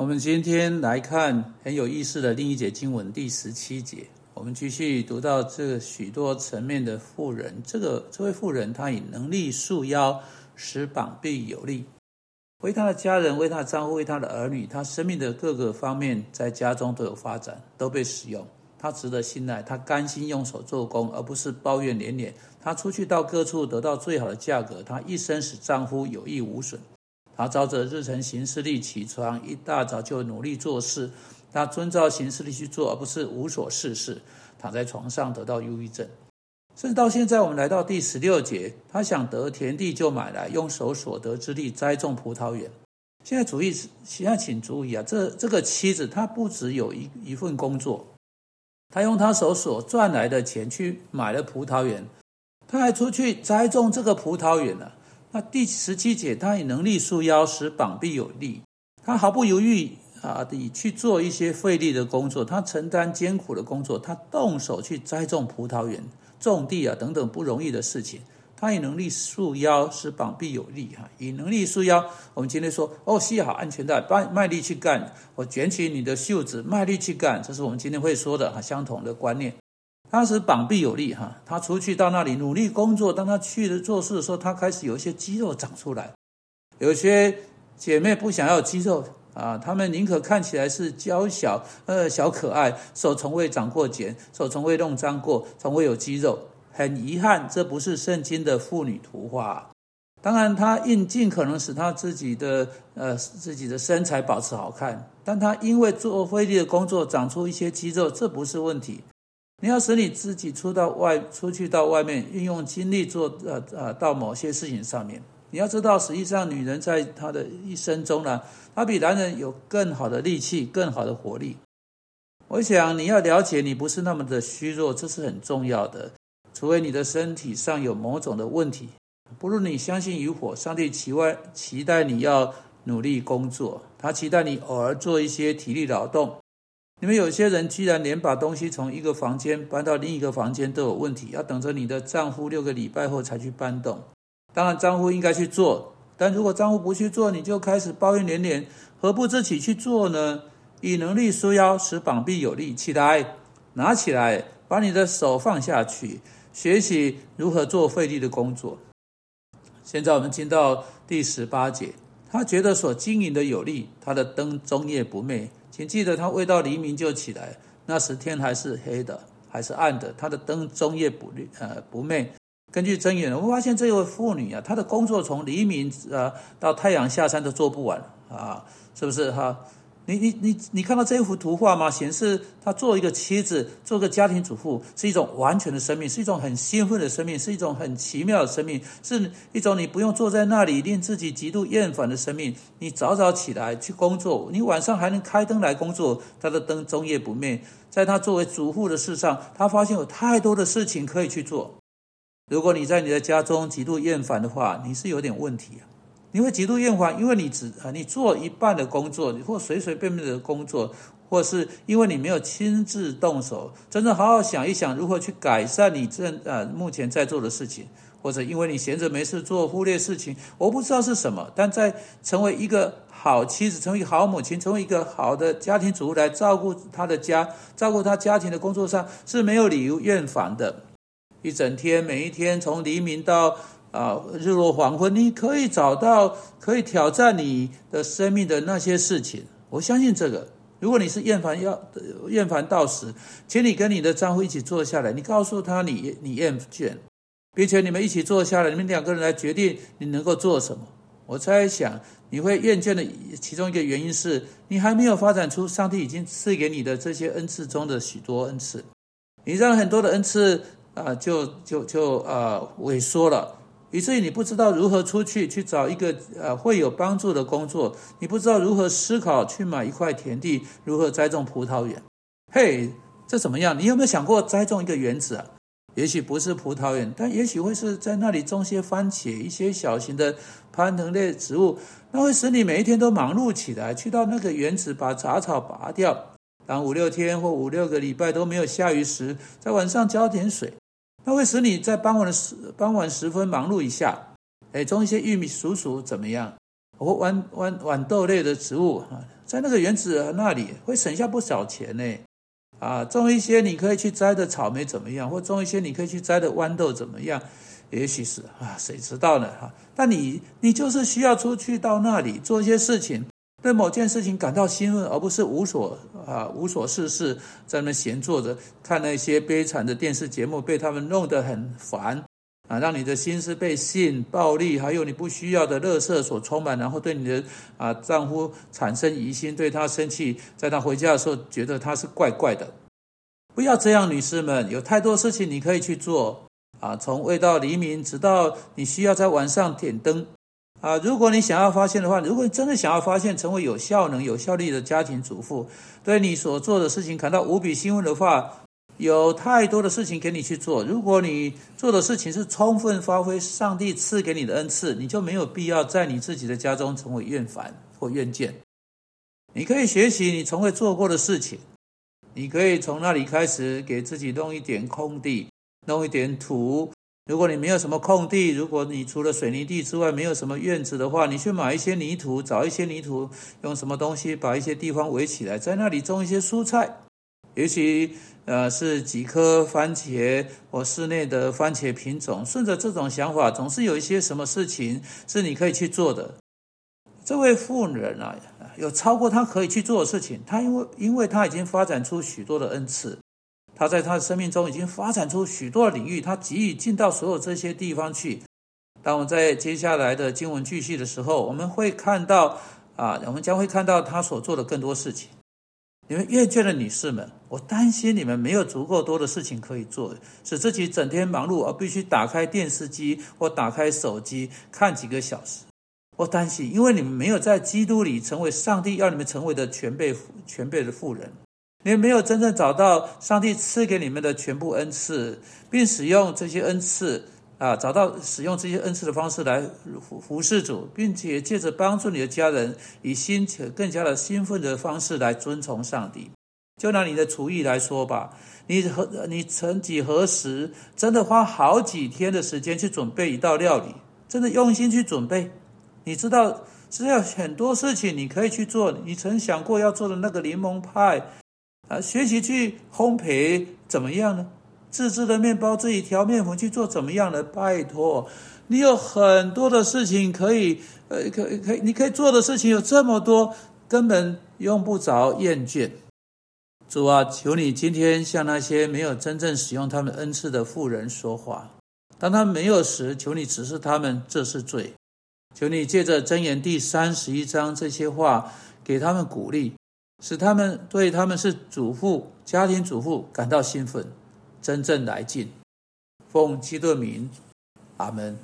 我们今天来看很有意思的另一节经文第十七节。我们继续读到这许多层面的妇人，这个这位妇人她以能力束腰，使膀臂有力，为她的家人，为她的丈夫，为她的儿女，她生命的各个方面在家中都有发展，都被使用。她值得信赖，她甘心用手做工，而不是抱怨连连。她出去到各处得到最好的价格，她一生使丈夫有益无损。他照着日程行事历起床，一大早就努力做事。他遵照行事历去做，而不是无所事事，躺在床上得到忧郁症。甚至到现在，我们来到第十六节，他想得田地就买来，用手所得之力栽种葡萄园。现在注意，现在请注意啊，这这个妻子她不只有一一份工作，她用她手所赚来的钱去买了葡萄园，她还出去栽种这个葡萄园呢。那第十七节，他以能力束腰，使膀臂有力。他毫不犹豫啊地去做一些费力的工作，他承担艰苦的工作，他动手去栽种葡萄园、种地啊等等不容易的事情。他以能力束腰，使膀臂有力。哈，以能力束腰。我们今天说哦，系好安全带，卖卖力去干。我卷起你的袖子，卖力去干。这是我们今天会说的哈相同的观念。当时膀臂有力哈，他出去到那里努力工作。当他去的做事的时候，他开始有一些肌肉长出来。有些姐妹不想要肌肉啊，她们宁可看起来是娇小呃小可爱，手从未长过茧，手从未弄脏过，从未有肌肉。很遗憾，这不是圣经的妇女图画。当然，她应尽可能使她自己的呃自己的身材保持好看，但她因为做费力的工作长出一些肌肉，这不是问题。你要使你自己出到外，出去到外面，运用精力做呃呃到某些事情上面。你要知道，实际上女人在她的一生中呢，她比男人有更好的力气，更好的活力。我想你要了解，你不是那么的虚弱，这是很重要的。除非你的身体上有某种的问题，不如你相信与火，上帝期望期待你要努力工作，他期待你偶尔做一些体力劳动。你们有些人居然连把东西从一个房间搬到另一个房间都有问题，要等着你的丈夫六个礼拜后才去搬动。当然，丈夫应该去做，但如果丈夫不去做，你就开始抱怨连连，何不自己去做呢？以能力束腰，使膀臂有力。起来，拿起来，把你的手放下去，学习如何做费力的工作。现在我们进到第十八节，他觉得所经营的有力，他的灯终夜不灭。请记得，他未到黎明就起来，那时天还是黑的，还是暗的。他的灯终夜不绿，呃，不灭。根据真言，我们发现这位妇女啊，她的工作从黎明呃到太阳下山都做不完啊，是不是哈？你你你你看到这一幅图画吗？显示他做一个妻子，做个家庭主妇，是一种完全的生命，是一种很兴奋的生命，是一种很奇妙的生命，是一种你不用坐在那里令自己极度厌烦的生命。你早早起来去工作，你晚上还能开灯来工作，他的灯终夜不灭。在他作为主妇的事上，他发现有太多的事情可以去做。如果你在你的家中极度厌烦的话，你是有点问题啊。你会极度厌烦，因为你只啊，你做一半的工作，或随随便便的工作，或是因为你没有亲自动手，真正好好想一想如何去改善你正啊目前在做的事情，或者因为你闲着没事做，忽略事情，我不知道是什么。但在成为一个好妻子，成为好母亲，成为一个好的家庭主妇来照顾他的家，照顾他家庭的工作上是没有理由厌烦的。一整天，每一天从黎明到。啊，日落黄昏，你可以找到可以挑战你的生命的那些事情。我相信这个。如果你是厌烦要厌烦到死，请你跟你的丈夫一起坐下来，你告诉他你你厌倦，并且你们一起坐下来，你们两个人来决定你能够做什么。我猜想你会厌倦的其中一个原因是你还没有发展出上帝已经赐给你的这些恩赐中的许多恩赐，你让很多的恩赐啊就就就啊萎缩了。以至于你不知道如何出去去找一个呃会有帮助的工作，你不知道如何思考去买一块田地，如何栽种葡萄园。嘿，这怎么样？你有没有想过栽种一个园子啊？也许不是葡萄园，但也许会是在那里种些番茄，一些小型的攀藤类植物，那会使你每一天都忙碌起来。去到那个园子把杂草拔掉，当五六天或五六个礼拜都没有下雨时，在晚上浇点水。那会使你在傍晚的时傍晚时分忙碌一下，哎，种一些玉米、薯薯怎么样？或豌豌豌豆类的植物啊，在那个园子那里会省下不少钱呢。啊，种一些你可以去摘的草莓怎么样？或种一些你可以去摘的豌豆怎么样？也许是啊，谁知道呢？哈，但你你就是需要出去到那里做一些事情，对某件事情感到兴奋，而不是无所啊无所事事在那闲坐着看那些悲惨的电视节目，被他们弄得很烦。啊，让你的心思被性、暴力，还有你不需要的乐色所充满，然后对你的啊丈夫产生疑心，对他生气，在他回家的时候觉得他是怪怪的。不要这样，女士们，有太多事情你可以去做啊，从未到黎明，直到你需要在晚上点灯啊。如果你想要发现的话，如果你真的想要发现，成为有效能、有效率的家庭主妇，对你所做的事情感到无比兴奋的话。有太多的事情给你去做。如果你做的事情是充分发挥上帝赐给你的恩赐，你就没有必要在你自己的家中成为厌烦或怨见。你可以学习你从未做过的事情，你可以从那里开始给自己弄一点空地，弄一点土。如果你没有什么空地，如果你除了水泥地之外没有什么院子的话，你去买一些泥土，找一些泥土，用什么东西把一些地方围起来，在那里种一些蔬菜，也许。呃，是几颗番茄或室内的番茄品种？顺着这种想法，总是有一些什么事情是你可以去做的。这位妇人啊，有超过他可以去做的事情。他因为，因为他已经发展出许多的恩赐，他在他的生命中已经发展出许多领域，他急于进到所有这些地方去。当我们在接下来的经文继续的时候，我们会看到啊，我们将会看到他所做的更多事情。你们厌倦的女士们，我担心你们没有足够多的事情可以做，使自己整天忙碌而必须打开电视机或打开手机看几个小时。我担心，因为你们没有在基督里成为上帝要你们成为的全备全备的富人，你没有真正找到上帝赐给你们的全部恩赐，并使用这些恩赐。啊，找到使用这些恩赐的方式来服服侍主，并且借着帮助你的家人，以新且更加的兴奋的方式来遵从上帝。就拿你的厨艺来说吧，你何你曾几何时真的花好几天的时间去准备一道料理，真的用心去准备？你知道，是要很多事情你可以去做。你曾想过要做的那个柠檬派，啊，学习去烘焙怎么样呢？自制的面包，自己调面粉去做怎么样呢？拜托，你有很多的事情可以，呃，可可以，你可以做的事情有这么多，根本用不着厌倦。主啊，求你今天向那些没有真正使用他们恩赐的妇人说话。当他们没有时，求你指示他们这是罪。求你借着箴言第三十一章这些话，给他们鼓励，使他们对他们是主妇、家庭主妇感到兴奋。真正来劲，奉基督名，阿门。